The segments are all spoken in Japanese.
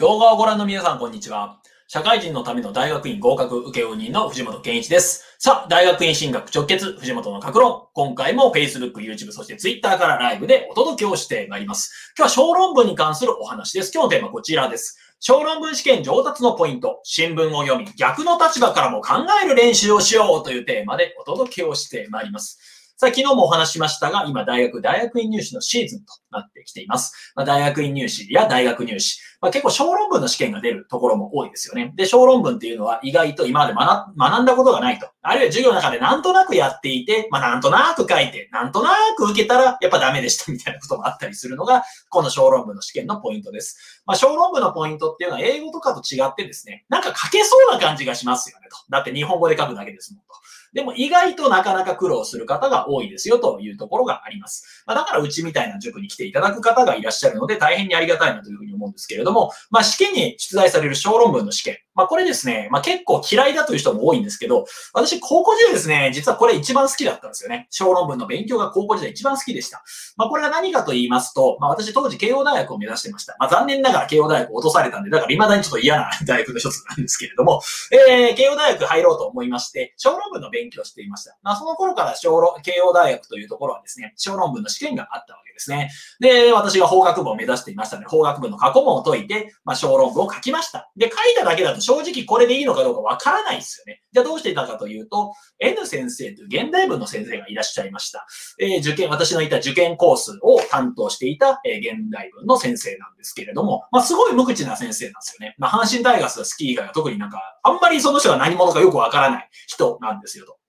動画をご覧の皆さん、こんにちは。社会人のための大学院合格受負人の藤本健一です。さあ、大学院進学直結、藤本の格論。今回も Facebook、YouTube、そして Twitter からライブでお届けをしてまいります。今日は小論文に関するお話です。今日のテーマはこちらです。小論文試験上達のポイント、新聞を読み、逆の立場からも考える練習をしようというテーマでお届けをしてまいります。さあ、昨日もお話しましたが、今、大学、大学院入試のシーズンとなってきています。まあ、大学院入試や大学入試、まあ、結構小論文の試験が出るところも多いですよね。で、小論文っていうのは意外と今まで学んだことがないと。あるいは授業の中でなんとなくやっていて、まあ、なんとなく書いて、なんとなく受けたらやっぱダメでしたみたいなこともあったりするのが、この小論文の試験のポイントです。まあ、小論文のポイントっていうのは英語とかと違ってですね、なんか書けそうな感じがしますよねと。だって日本語で書くだけですもんと。でも意外となかなか苦労する方が多いですよというところがあります。まあ、だからうちみたいな塾に来ていただく方がいらっしゃるので大変にありがたいなというふうに思うんですけれども、まあ、試験に出題される小論文の試験。まあ、これですね、まあ、結構嫌いだという人も多いんですけど、私高校時代ですね、実はこれ一番好きだったんですよね。小論文の勉強が高校時代一番好きでした。まあ、これが何かと言いますと、まあ、私当時慶応大学を目指してました。まあ、残念ながら慶応大学を落とされたんで、だから未だにちょっと嫌な 大学の一つなんですけれども、えー、慶応大学入ろうと思いまして、小論文の勉強をしていました。まあ、その頃から小論、慶応大学というところはですね、小論文の試験があったわけですね。で、私が法学部を目指していましたので、法学部の過去問を解いて、まあ、小論文を書きました。で、書いただけだと正直これでいいのかどうかわからないですよね。じゃあどうしていたかというと、N 先生という現代文の先生がいらっしゃいました。えー、受験、私のいた受験コースを担当していた、えー、現代文の先生なんですけれども、まあ、すごい無口な先生なんですよね。まあ、阪神タイガースが好き以外は特になんか、あんまりその人が何者かよくわからない人なんですよと。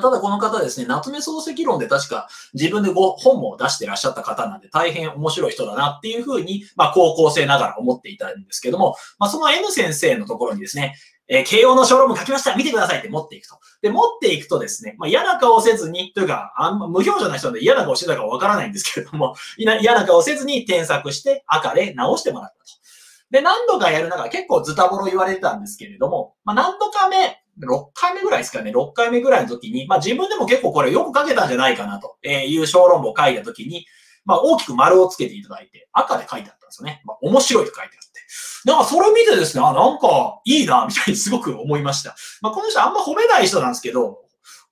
ただこの方ですね、夏目漱石論で確か自分でご本も出してらっしゃった方なんで大変面白い人だなっていうふうに、まあ高校生ながら思っていたんですけども、まあその N 先生のところにですね、えー、慶応の小論文書きました見てくださいって持っていくと。で、持っていくとですね、まあ嫌な顔せずに、というか、あんま無表情な人で嫌な顔してたかわからないんですけれども、嫌な顔せずに添削して赤で直してもらったと。で、何度かやる中、結構ズタボロ言われてたんですけれども、まあ何度か目、6回目ぐらいですかね、6回目ぐらいの時に、まあ自分でも結構これよく書けたんじゃないかなという小論文を書いた時に、まあ大きく丸をつけていただいて、赤で書いてあったんですよね。まあ面白いと書いてあって。なんかそれを見てですね、あ、なんかいいな、みたいにすごく思いました。まあこの人あんま褒めない人なんですけど、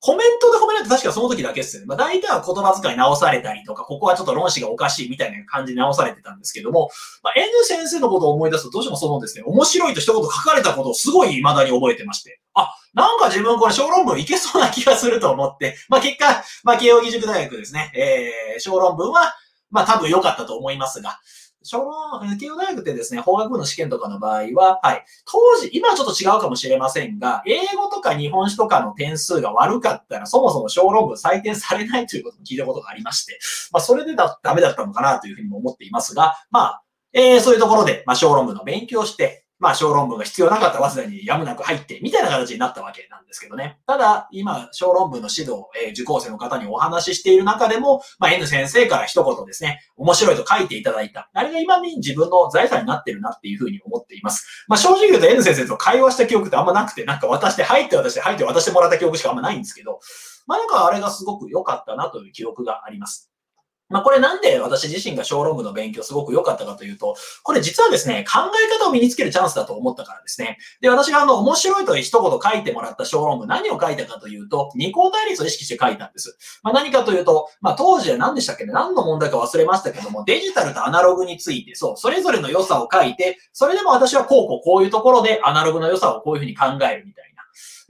コメントで褒めないと確かその時だけですよね。まあ大体は言葉遣い直されたりとか、ここはちょっと論旨がおかしいみたいな感じで直されてたんですけども、まあ N 先生のことを思い出すとどうしてもそのですね、面白いと一言書かれたことをすごい未だに覚えてまして、あ、なんか自分これ小論文いけそうな気がすると思って、まあ結果、まあ慶応義塾大学ですね、えー、小論文は、まあ多分良かったと思いますが、小論、慶応大学ってですね、法学部の試験とかの場合は、はい、当時、今はちょっと違うかもしれませんが、英語とか日本史とかの点数が悪かったら、そもそも小論文採点されないということも聞いたことがありまして、まあそれでだ、ダメだったのかなというふうにも思っていますが、まあ、えー、そういうところで、まあ小論文の勉強をして、まあ、小論文が必要なかった早稲田にやむなく入って、みたいな形になったわけなんですけどね。ただ、今、小論文の指導、えー、受講生の方にお話ししている中でも、まあ、N 先生から一言ですね、面白いと書いていただいた。あれが今に自分の財産になってるなっていうふうに思っています。まあ、正直言うと N 先生と会話した記憶ってあんまなくて、なんか渡して、入って渡して、入って渡してもらった記憶しかあんまないんですけど、まあ、なんかあれがすごく良かったなという記憶があります。まあこれなんで私自身が小論文の勉強すごく良かったかというと、これ実はですね、考え方を身につけるチャンスだと思ったからですね。で、私があの、面白いと一言書いてもらった小論文、何を書いたかというと、二項対立を意識して書いたんです。まあ何かというと、まあ当時は何でしたっけね、何の問題か忘れましたけども、デジタルとアナログについて、そう、それぞれの良さを書いて、それでも私はこうこうこういうところでアナログの良さをこういうふうに考えるみたいな。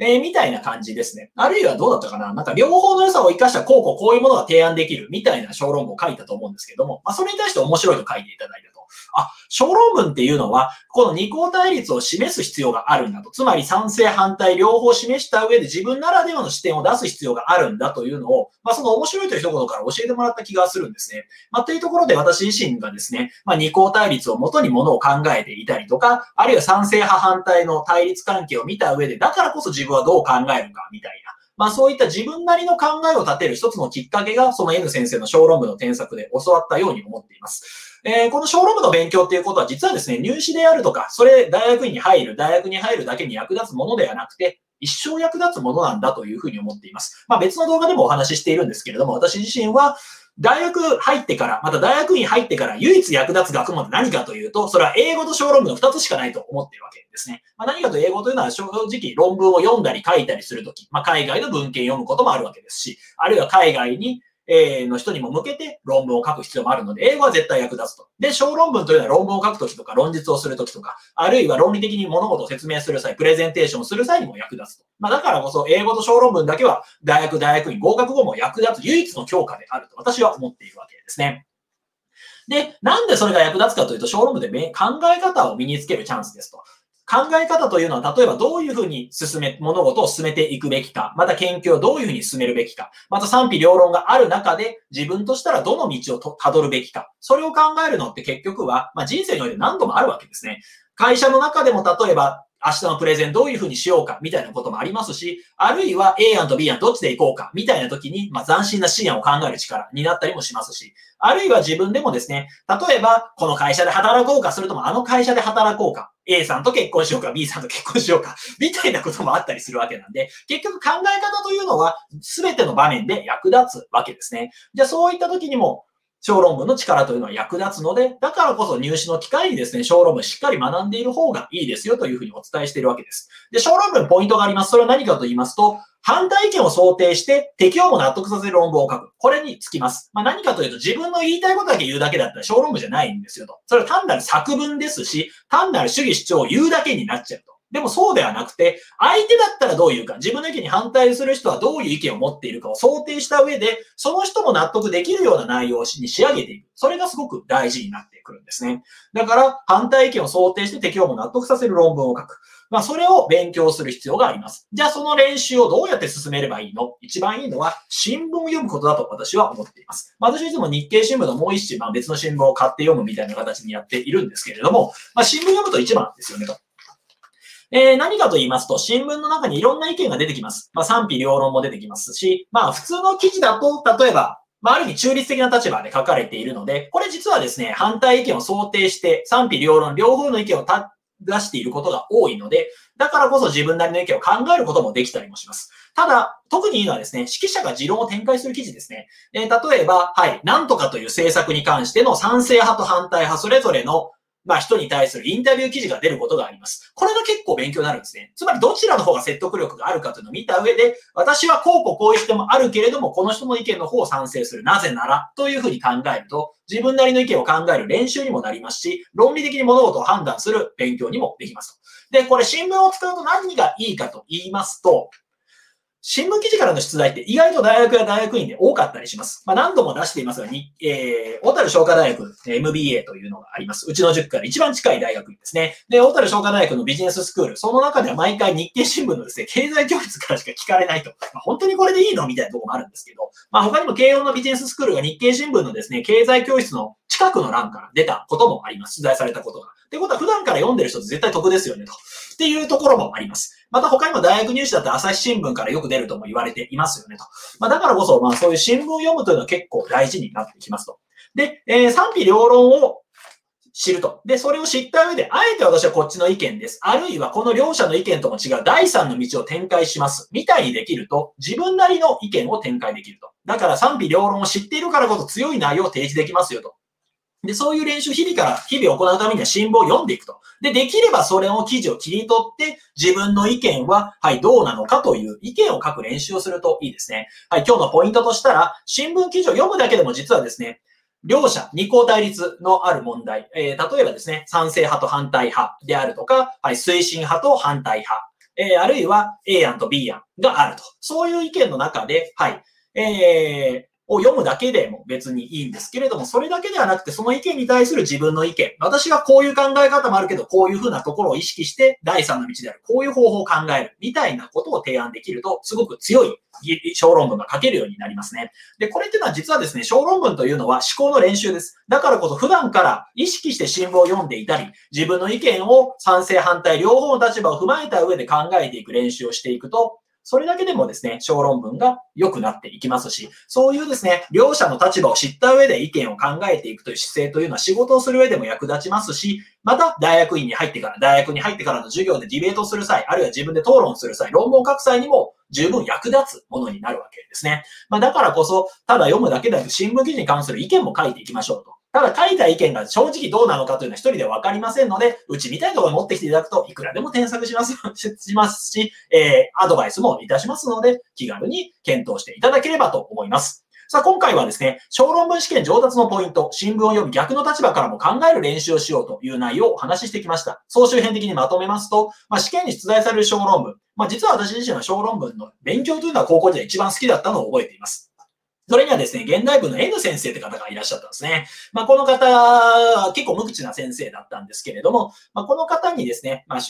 えー、みたいな感じですね。あるいはどうだったかななんか両方の良さを活かしたこうこうこういうものが提案できるみたいな小論文を書いたと思うんですけども、まあそれに対して面白いと書いていただいた。あ、小論文っていうのは、この二項対立を示す必要があるんだと。つまり賛成反対両方示した上で自分ならではの視点を出す必要があるんだというのを、まあその面白いという一言から教えてもらった気がするんですね。まあというところで私自身がですね、まあ二項対立をもとにものを考えていたりとか、あるいは賛成派反対の対立関係を見た上で、だからこそ自分はどう考えるかみたいな。まあそういった自分なりの考えを立てる一つのきっかけが、その N 先生の小論文の添削で教わったように思っています。えー、この小論文の勉強っていうことは実はですね、入試であるとか、それ大学院に入る、大学に入るだけに役立つものではなくて、一生役立つものなんだというふうに思っています。まあ別の動画でもお話ししているんですけれども、私自身は、大学入ってから、また大学院入ってから唯一役立つ学問って何かというと、それは英語と小論文の2つしかないと思っているわけですね。まあ、何かと英語というのは正直論文を読んだり書いたりするとき、まあ、海外の文献読むこともあるわけですし、あるいは海外にえーの人にも向けて論文を書く必要もあるので、英語は絶対役立つと。で、小論文というのは論文を書くときとか論述をするときとか、あるいは論理的に物事を説明する際、プレゼンテーションをする際にも役立つと。まあ、だからこそ、英語と小論文だけは大学、大学院、合格後も役立つ唯一の教科であると私は思っているわけですね。で、なんでそれが役立つかというと、小論文で考え方を身につけるチャンスですと。考え方というのは、例えばどういうふうに進め、物事を進めていくべきか、また研究をどういうふうに進めるべきか、また賛否両論がある中で自分としたらどの道をたどるべきか、それを考えるのって結局は、まあ、人生において何度もあるわけですね。会社の中でも例えば、明日のプレゼンどういうふうにしようかみたいなこともありますし、あるいは A 案と B 案どっちで行こうかみたいな時に、まあ、斬新な C 案を考える力になったりもしますし、あるいは自分でもですね、例えばこの会社で働こうか、それともあの会社で働こうか、A さんと結婚しようか、B さんと結婚しようか、みたいなこともあったりするわけなんで、結局考え方というのは全ての場面で役立つわけですね。じゃあそういった時にも、小論文の力というのは役立つので、だからこそ入試の機会にですね、小論文しっかり学んでいる方がいいですよというふうにお伝えしているわけです。で、小論文ポイントがあります。それは何かと言いますと、反対意見を想定して適用も納得させる論文を書く。これにつきます。まあ、何かというと自分の言いたいことだけ言うだけだったら小論文じゃないんですよと。それは単なる作文ですし、単なる主義主張を言うだけになっちゃうと。でもそうではなくて、相手だったらどういうか、自分の意見に反対する人はどういう意見を持っているかを想定した上で、その人も納得できるような内容に仕上げていく。それがすごく大事になってくるんですね。だから、反対意見を想定して適用も納得させる論文を書く。まあ、それを勉強する必要があります。じゃあ、その練習をどうやって進めればいいの？一番いいのは、新聞を読むことだと私は思っています。私はいつも日経新聞のもう一紙、まあ、別の新聞を買って読むみたいな形にやっているんですけれども、まあ、新聞読むと一番ですよねと。えー、何かと言いますと、新聞の中にいろんな意見が出てきます。まあ、賛否両論も出てきますし、まあ、普通の記事だと、例えば、まあ、ある意味中立的な立場で書かれているので、これ実はですね、反対意見を想定して、賛否両論、両方の意見を出していることが多いので、だからこそ自分なりの意見を考えることもできたりもします。ただ、特にいいのはですね、指揮者が持論を展開する記事ですね。えー、例えば、はい、なんとかという政策に関しての賛成派と反対派、それぞれのまあ人に対するインタビュー記事が出ることがあります。これが結構勉強になるんですね。つまりどちらの方が説得力があるかというのを見た上で、私はこうこうこういう人もあるけれども、この人の意見の方を賛成する。なぜなら、というふうに考えると、自分なりの意見を考える練習にもなりますし、論理的に物事を判断する勉強にもできますと。で、これ新聞を使うと何がいいかと言いますと、新聞記事からの出題って意外と大学や大学院で多かったりします。まあ、何度も出していますが、に、えー、小樽商科大学 MBA というのがあります。うちの塾から一番近い大学院ですね。で、小樽商科大学のビジネススクール、その中では毎回日経新聞のですね、経済教室からしか聞かれないと。まあ、本当にこれでいいのみたいなところもあるんですけど、まあ、他にも慶応のビジネススクールが日経新聞のですね、経済教室の近くの欄から出たこともあります。取材されたことが。ってことは普段から読んでる人絶対得ですよねと。っていうところもあります。また他にも大学入試だったら朝日新聞からよく出るとも言われていますよねと。まあだからこそ、まあそういう新聞を読むというのは結構大事になってきますと。で、えー、賛否両論を知ると。で、それを知った上で、あえて私はこっちの意見です。あるいはこの両者の意見とも違う第三の道を展開します。みたいにできると、自分なりの意見を展開できると。だから賛否両論を知っているからこそ強い内容を提示できますよと。で、そういう練習日々から、日々行うためには新聞を読んでいくと。で、できればそれを記事を切り取って、自分の意見は、はい、どうなのかという意見を書く練習をするといいですね。はい、今日のポイントとしたら、新聞記事を読むだけでも実はですね、両者、二項対立のある問題、えー、例えばですね、賛成派と反対派であるとか、はい、推進派と反対派、えー、あるいは A 案と B 案があると。そういう意見の中で、はい、えー、を読むだけでも別にいいんですけれども、それだけではなくて、その意見に対する自分の意見。私はこういう考え方もあるけど、こういうふうなところを意識して、第三の道である、こういう方法を考える、みたいなことを提案できると、すごく強い小論文が書けるようになりますね。で、これっていうのは実はですね、小論文というのは思考の練習です。だからこそ普段から意識して新聞を読んでいたり、自分の意見を賛成反対両方の立場を踏まえた上で考えていく練習をしていくと、それだけでもですね、小論文が良くなっていきますし、そういうですね、両者の立場を知った上で意見を考えていくという姿勢というのは仕事をする上でも役立ちますし、また大学院に入ってから、大学に入ってからの授業でディベートする際、あるいは自分で討論する際、論文を書く際にも十分役立つものになるわけですね。まあだからこそ、ただ読むだけでなく新聞記事に関する意見も書いていきましょうと。ただ書いた意見が正直どうなのかというのは一人ではわかりませんので、うちみたいなところに持ってきていただくと、いくらでも添削しますしますし、えー、アドバイスもいたしますので、気軽に検討していただければと思います。さあ、今回はですね、小論文試験上達のポイント、新聞を読み逆の立場からも考える練習をしようという内容をお話ししてきました。総集編的にまとめますと、まあ、試験に出題される小論文、まあ、実は私自身は小論文の勉強というのは高校時代一番好きだったのを覚えています。それにはですね、現代文の N 先生って方がいらっしゃったんですね。まあ、この方、結構無口な先生だったんですけれども、まあ、この方にですね、まあ、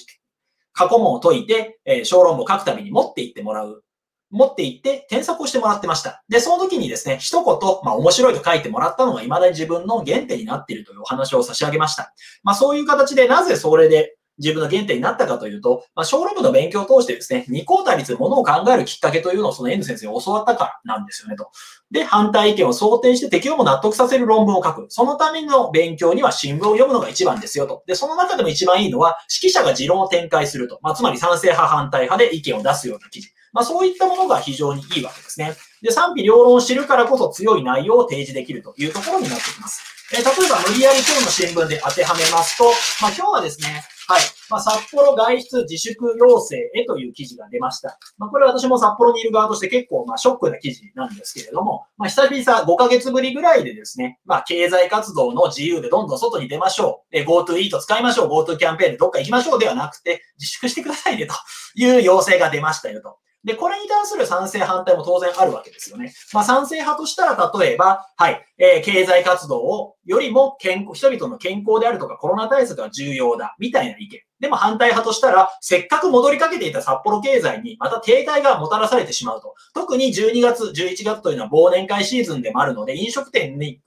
過去問を解いて、えー、小論文を書くたびに持っていってもらう。持って行って添削をしてもらってました。で、その時にですね、一言、まあ面白いと書いてもらったのが未だに自分の原点になっているというお話を差し上げました。まあそういう形でなぜそれで自分の原点になったかというと、まあ、小論文の勉強を通してですね、二項対立、ものを考えるきっかけというのをその N 先生に教わったからなんですよねと。で、反対意見を想定して適用も納得させる論文を書く。そのための勉強には新聞を読むのが一番ですよと。で、その中でも一番いいのは、指揮者が持論を展開すると。まあ、つまり賛成派、反対派で意見を出すような記事。まあ、そういったものが非常にいいわけですね。で、賛否両論を知るからこそ強い内容を提示できるというところになってきます。え例えば無理やり今日の新聞で当てはめますと、まあ、今日はですね、はい。まあ、札幌外出自粛要請へという記事が出ました。まあ、これ私も札幌にいる側として結構、まあ、ショックな記事なんですけれども、まあ、久々5ヶ月ぶりぐらいでですね、まあ、経済活動の自由でどんどん外に出ましょう。GoTo イート使いましょう。GoTo キャンペーンでどっか行きましょうではなくて、自粛してくださいねという要請が出ましたよと。で、これに関する賛成反対も当然あるわけですよね。まあ、賛成派としたら、例えば、はい、えー、経済活動をよりも健康、人々の健康であるとかコロナ対策が重要だ、みたいな意見。でも反対派としたら、せっかく戻りかけていた札幌経済にまた停滞がもたらされてしまうと。特に12月、11月というのは忘年会シーズンでもあるので、飲食店に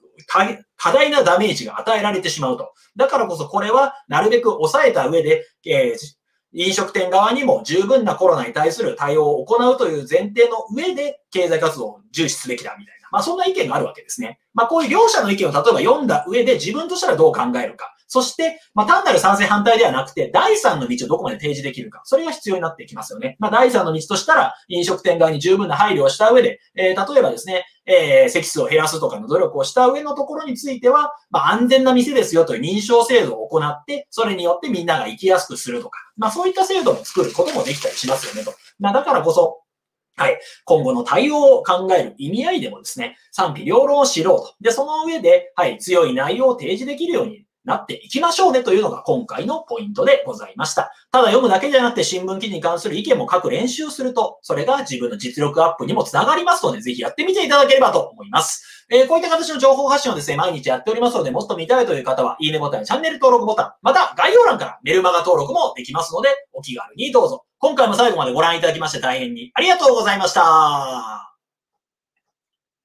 多大なダメージが与えられてしまうと。だからこそこれはなるべく抑えた上で、えー、飲食店側にも十分なコロナに対する対応を行うという前提の上で経済活動を重視すべきだみたいな。まあそんな意見があるわけですね。まあこういう両者の意見を例えば読んだ上で自分としたらどう考えるか。そして、まあ、単なる賛成反対ではなくて、第三の道をどこまで提示できるか。それが必要になってきますよね。まあ、第三の道としたら、飲食店側に十分な配慮をした上で、えー、例えばですね、えー、席数を減らすとかの努力をした上のところについては、まあ、安全な店ですよという認証制度を行って、それによってみんなが行きやすくするとか、まあ、そういった制度も作ることもできたりしますよねと。まあ、だからこそ、はい。今後の対応を考える意味合いでもですね、賛否両論を知ろうと。で、その上で、はい、強い内容を提示できるようになっていきましょうねというのが今回のポイントでございました。ただ読むだけじゃなくて新聞記事に関する意見も書く練習すると、それが自分の実力アップにもつながりますので、ぜひやってみていただければと思います。えー、こういった形の情報発信をですね、毎日やっておりますので、もっと見たいという方は、いいねボタン、チャンネル登録ボタン、また概要欄からメルマガ登録もできますので、お気軽にどうぞ。今回も最後までご覧いただきまして大変にありがとうございました。